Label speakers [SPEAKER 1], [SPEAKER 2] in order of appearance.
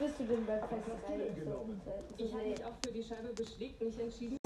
[SPEAKER 1] Bist du denn beim Festival? Genau.
[SPEAKER 2] Ich habe mich auch für die Scheibe beschlägt nicht entschieden.